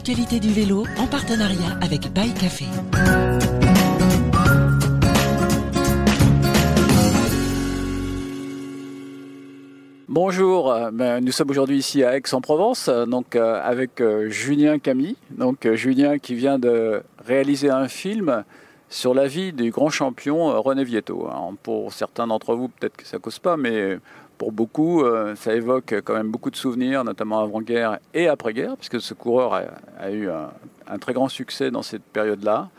l'actualité du vélo en partenariat avec Bike Café. Bonjour, euh, ben, nous sommes aujourd'hui ici à Aix-en-Provence, euh, donc euh, avec Julien Camille, donc Julien qui vient de réaliser un film sur la vie du grand champion René Vietto. pour certains d'entre vous, peut-être que ça cause pas, mais pour beaucoup, ça évoque quand même beaucoup de souvenirs, notamment avant-guerre et après-guerre, puisque ce coureur a, eu un, très grand succès dans cette période-là.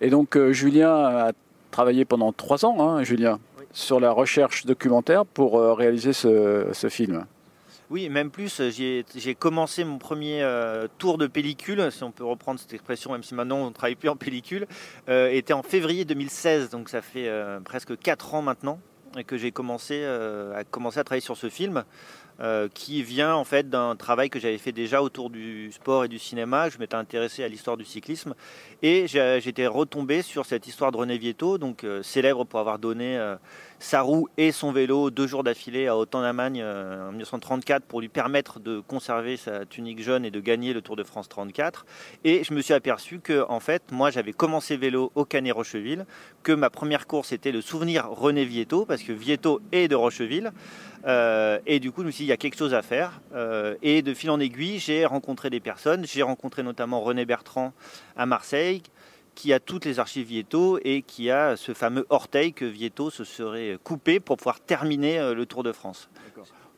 Et donc Julien a travaillé pendant trois ans, hein, Julien sur la recherche documentaire pour euh, réaliser ce, film. Oui, même plus, j'ai commencé mon premier euh, tour de pellicule, si on peut reprendre cette expression, même si maintenant on ne travaille plus en pellicule, euh, était en février 2016, donc ça fait presque 4 ans maintenant que j'ai commencé, commencer à travailler sur ce film. Euh, qui vient en fait d'un travail que j'avais fait déjà autour du sport et du cinéma. Je m'étais intéressé à l'histoire du cyclisme et j'étais retombé sur cette histoire de René Vietto, donc euh, célèbre pour avoir donné euh, sa roue et son vélo deux jours d'affilée à Haute-en-Amagne en 1934 pour lui permettre de conserver sa tunique jaune et de gagner le Tour de France 34. Et je me suis aperçu que en fait, moi j'avais commencé vélo au Canet Rocheville, que ma première course était le souvenir René Vietto parce que Vietto est de Rocheville. Euh, et du coup, je me dit, il y a quelque chose à faire. Euh, et de fil en aiguille, j'ai rencontré des personnes. J'ai rencontré notamment René Bertrand à Marseille, qui a toutes les archives Vietto et qui a ce fameux orteil que Vietto se serait coupé pour pouvoir terminer euh, le Tour de France.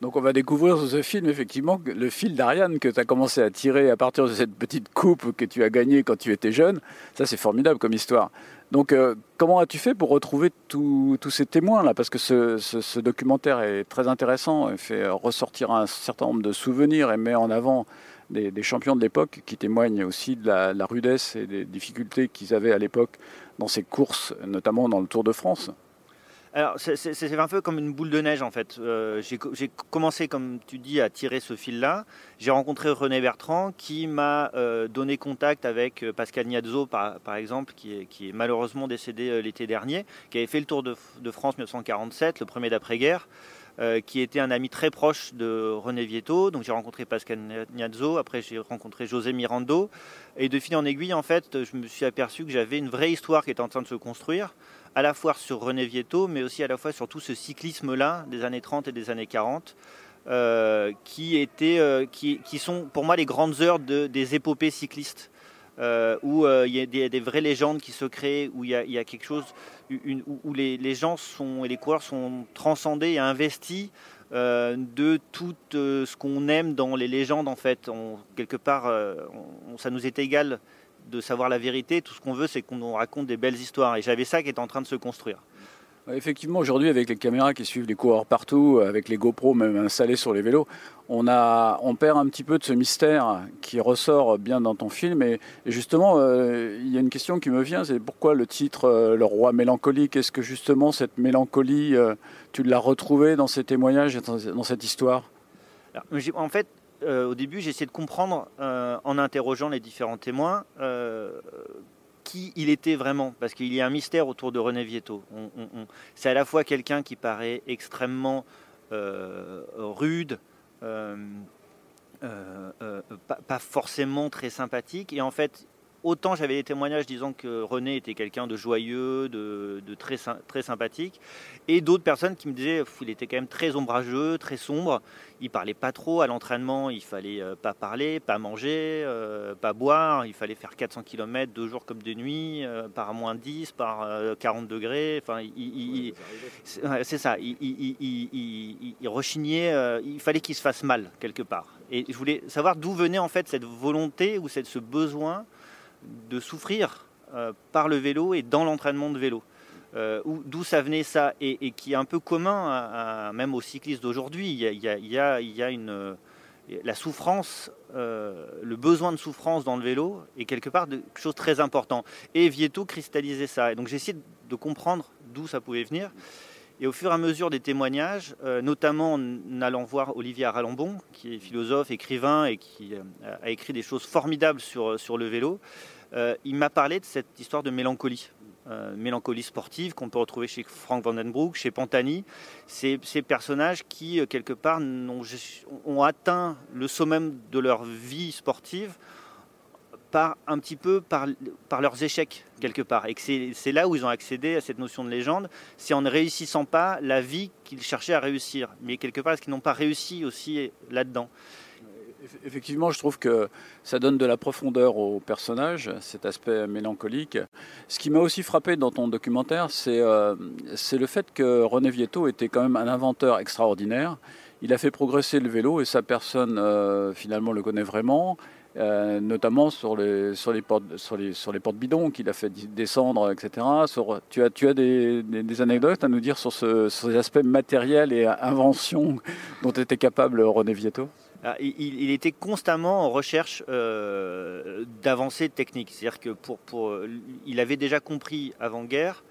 Donc on va découvrir sur ce film effectivement le fil d'Ariane que tu as commencé à tirer à partir de cette petite coupe que tu as gagnée quand tu étais jeune. Ça c'est formidable comme histoire. Donc euh, comment as-tu fait pour retrouver tous ces témoins-là? Parce que ce, documentaire est très intéressant, il fait ressortir un certain nombre de souvenirs et met en avant des, champions de l'époque qui témoignent aussi de la, la rudesse et des difficultés qu'ils avaient à l'époque dans ces courses, notamment dans le Tour de France. Alors, c'est un peu comme une boule de neige en fait. Euh, j'ai commencé, comme tu dis, à tirer ce fil-là. J'ai rencontré René Bertrand qui m'a euh, donné contact avec euh, Pascal Niazzo, par, exemple, qui est, malheureusement décédé l'été dernier, qui avait fait le Tour de, France 1947, le premier d'après-guerre. qui était un ami très proche de René Vietto. Donc j'ai rencontré Pascal Niazzo, après j'ai rencontré José Mirando. Et de fil en aiguille, en fait, je me suis aperçu que j'avais une vraie histoire qui était en train de se construire à la fois sur René Vietto, mais aussi à la fois sur tout ce cyclisme-là des années 30 et des années 40, euh, qui, étaient, euh, qui, sont pour moi les grandes heures des épopées cyclistes. Euh, où il y a des, vraies légendes qui se créent, où il y a, quelque chose, où, les, gens sont, et les coureurs sont transcendés et investis de tout ce qu'on aime dans les légendes en fait. quelque part, ça nous est égal de savoir la vérité. Tout ce qu'on veut, c'est qu'on raconte des belles histoires. Et j'avais ça qui est en train de se construire. Effectivement, aujourd'hui, avec les caméras qui suivent les coureurs partout, avec les GoPro même installés sur les vélos, on, a, on perd un petit peu de ce mystère qui ressort bien dans ton film. Et, justement, euh, il y a une question qui me vient, c'est pourquoi le titre euh, Le roi mélancolique Est-ce que justement cette mélancolie, euh, tu l'as retrouvée dans ces témoignages et dans, cette histoire? En fait, euh, au début, j'ai essayé de comprendre, euh, en interrogeant les différents témoins, euh, qui il était vraiment, parce qu'il y a un mystère autour de René Vietto. c'est à la fois quelqu'un qui paraît extrêmement rude, pas, forcément très sympathique, et en fait, autant j'avais des témoignages disant que René était quelqu'un de joyeux, de, très, très sympathique, et d'autres personnes qui me disaient qu'il était quand même très ombrageux, très sombre. Il parlait pas trop à l'entraînement, il fallait euh, pas parler, pas manger, euh, pas boire, il fallait faire 400 km deux jours comme de nuit, euh, par moins 10, par 40 degrés. Enfin, c'est ça, il, il rechignait, il fallait qu'il se fasse mal quelque part. Et je voulais savoir d'où venait en fait cette volonté ou cette, ce besoin de souffrir euh, par le vélo et dans l'entraînement de vélo. Euh, d'où ça venait ça et, qui est un peu commun même aux cyclistes d'aujourd'hui. Il, y a, une, la souffrance, euh, le besoin de souffrance dans le vélo est quelque part quelque chose de très important. Et Vietto cristallisait ça. Et donc j'ai essayé de comprendre d'où ça pouvait venir. Et au fur et à mesure des témoignages, notamment en allant voir Olivier Aralambon, qui est philosophe, écrivain et qui a écrit des choses formidables sur, sur le vélo, euh, il m'a parlé de cette histoire de mélancolie. Euh, mélancolie sportive qu'on peut retrouver chez Frank Vandenbroek, chez Pantani. Ces, personnages qui, euh, quelque part, ont, ont, atteint le sommet de leur vie sportive par un petit peu par, par leurs échecs quelque part. Et que c'est là où ils ont accédé à cette notion de légende, c'est en ne réussissant pas la vie qu'ils cherchaient à réussir. Mais quelque part, est-ce qu'ils n'ont pas réussi aussi là-dedans? Effectivement, je trouve que ça donne de la profondeur au personnage, cet aspect mélancolique. Ce qui m'a aussi frappé dans ton documentaire, c'est euh, le fait que René Vietto était quand même un inventeur extraordinaire. Il a fait progresser le vélo et sa personne, euh, finalement, le connaît vraiment. Euh, notamment sur les, sur les portes, sur les, sur les portes bidons qu'il a fait descendre, etc. tu as, tu as des, anecdotes à nous dire sur, ce, ces aspects matériels et inventions dont était capable René Vietto? Ah, il, était constamment en recherche euh, d'avancées techniques. C'est-à-dire que pour, pour, il avait déjà compris avant-guerre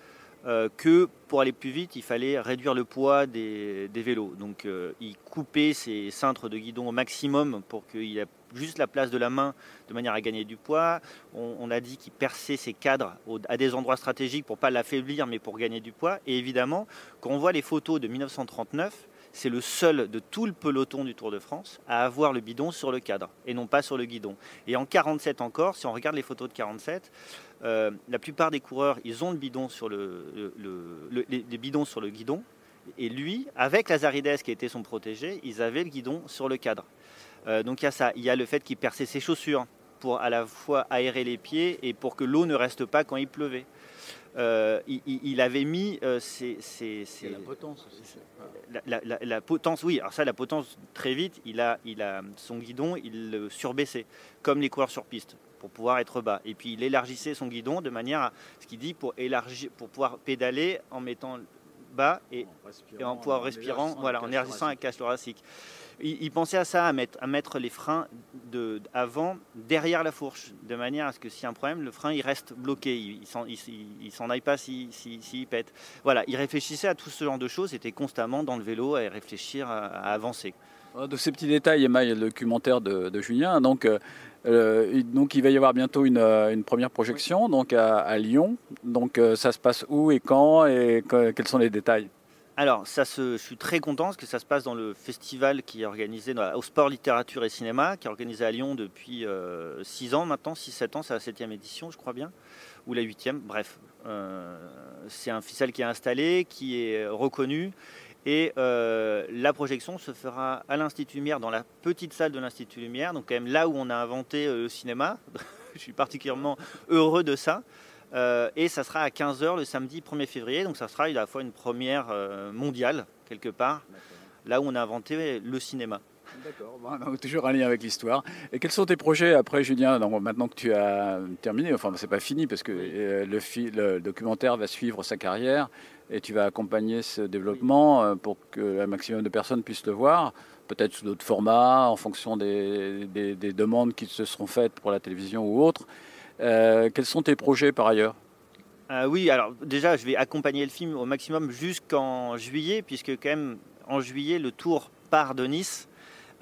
euh, que pour aller plus vite, il fallait réduire le poids des, vélos. Donc euh, il coupait ses cintres de guidon au maximum pour qu'il ait juste la place de la main de manière à gagner du poids. On, a dit qu'il perçait ses cadres à des endroits stratégiques pour pas l'affaiblir mais pour gagner du poids. Et évidemment, quand on voit les photos de 1939, c'est le seul de tout le peloton du Tour de France à avoir le bidon sur le cadre et non pas sur le guidon. Et en 47 encore, si on regarde les photos de 47, euh, la plupart des coureurs, ils ont le bidon sur le, bidons sur le guidon. Et lui, avec Lazarides qui était son protégé, ils avaient le guidon sur le cadre. Euh, donc il y a ça. Il y a le fait qu'il perçait ses chaussures pour à la fois aérer les pieds et pour que l'eau ne reste pas quand il pleuvait. Euh, il, avait mis euh, la potence aussi. La, potence, oui. Alors ça, la potence, très vite, il a, il a son guidon, il le surbaissait, comme les coureurs sur piste, pour pouvoir être bas. Et puis il élargissait son guidon de manière à, ce qu'il dit, pour, élargir, pour pouvoir pédaler en mettant bas et en, en pouvoir respirant, voilà, en élargissant la cage thoracique il, pensait à ça, à mettre, à mettre les freins de, avant derrière la fourche, de manière à ce que s'il y a un problème, le frein il reste bloqué, il ne s'en aille pas s'il si, si, pète. Voilà, il réfléchissait à tout ce genre de choses, était constamment dans le vélo à réfléchir à, avancer. De ces petits détails émaille le documentaire de, Julien. Donc, euh, euh, donc, il va y avoir bientôt une, euh, une première projection donc à, Lyon. Donc, ça se passe où et quand et quels sont les détails? Alors, je suis très content parce que ça se passe dans le festival qui est organisé au Sport, Littérature et Cinéma, qui est organisé à Lyon depuis 6 euh, ans maintenant, 6-7 ans, c'est la 7 édition, je crois bien, ou la 8 bref. Euh, c'est un festival qui est installé, qui est reconnu, et euh, la projection se fera à l'Institut Lumière, dans la petite salle de l'Institut Lumière, donc quand même là où on a inventé le cinéma. je suis particulièrement heureux de ça. Euh, et ça sera à 15h le samedi 1er février. Donc ça sera à la fois une première euh, mondiale, quelque part, là où on a inventé le cinéma. D'accord, toujours un lien avec l'histoire. Et quels sont tes projets après, Julien Maintenant que tu as terminé, enfin, c'est pas fini parce que euh, le, le, documentaire va suivre sa carrière et tu vas accompagner ce développement pour que un maximum de personnes puissent le voir, peut-être sous d'autres formats, en fonction des, des, demandes qui se seront faites pour la télévision ou autre. Euh, quels sont tes projets par ailleurs? Euh, Oui, alors déjà, je vais accompagner le film au maximum jusqu'en juillet, puisque quand même en juillet, le tour part de Nice.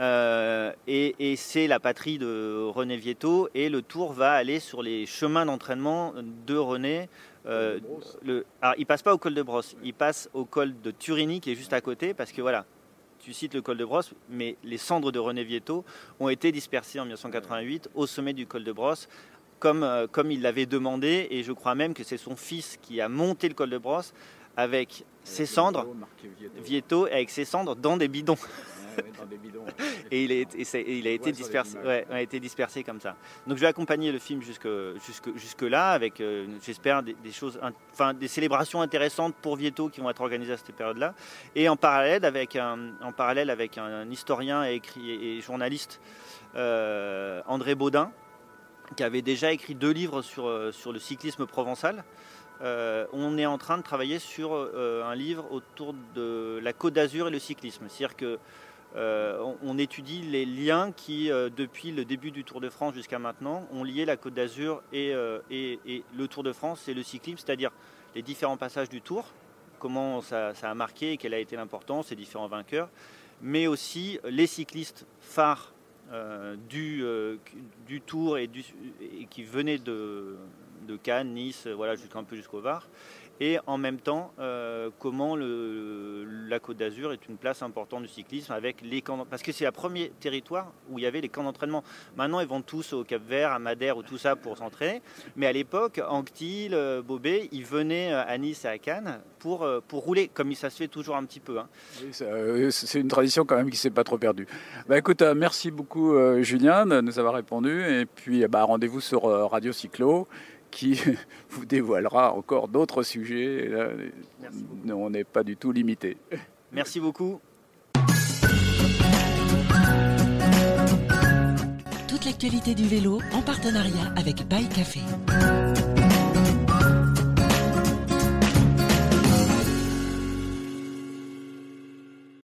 Euh, et, c'est la patrie de René Vietto et le tour va aller sur les chemins d'entraînement de René. le, alors, il passe pas au col de Brosse, il passe au col de Turini qui est juste à côté parce que voilà, tu cites le col de Brosse, mais les cendres de René Vietto ont été dispersées en 1988 au sommet du col de Brosse comme, euh, comme il l'avait demandé. Et je crois même que c'est son fils qui a monté le col de brosse avec ses cendres, Vieto, avec ses cendres dans des bidons. et il, est, il a été dispersé, a été dispersé comme ça. Donc je vais accompagner le film jusque, jusque, jusque là avec, euh, j'espère, des, choses, enfin des célébrations intéressantes pour Vieto qui vont être organisées à cette période-là. Et en parallèle avec un, en parallèle avec un historien et, écrit, et journaliste, euh, André Baudin, qui avait déjà écrit deux livres sur, euh, sur le cyclisme provençal. Euh, on est en train de travailler sur euh, un livre autour de la Côte d'Azur et le cyclisme. C'est-à-dire que on, étudie les liens qui, depuis le début du Tour de France jusqu'à maintenant, ont lié la Côte d'Azur et, et, le Tour de France et le cyclisme, c'est-à-dire les différents passages du Tour, comment ça, ça a marqué et quelle a été l'importance, ces différents vainqueurs, mais aussi les cyclistes phares euh, du, euh, du Tour et, qui venait de, Cannes, Nice, voilà, un peu jusqu'au Var, et en même temps euh, comment la Côte d'Azur est une place importante du cyclisme avec les camps parce que c'est le premier territoire où il y avait les camps d'entraînement. Maintenant ils vont tous au Cap Vert, à Madère ou tout ça pour s'entraîner, mais à l'époque Anctil, euh, Bobé, ils venaient à Nice et à Cannes pour, euh, pour rouler comme ça se fait toujours un petit peu. Hein. c'est une tradition quand même qui s'est pas trop perdue. Bah, écoute, merci beaucoup Julien de nous avoir répondu et puis bah, rendez-vous sur Radio Cyclo qui vous dévoilera encore d'autres sujets. on n'est pas du tout limité. Merci beaucoup. Toute l'actualité du vélo en partenariat avec Bike Café.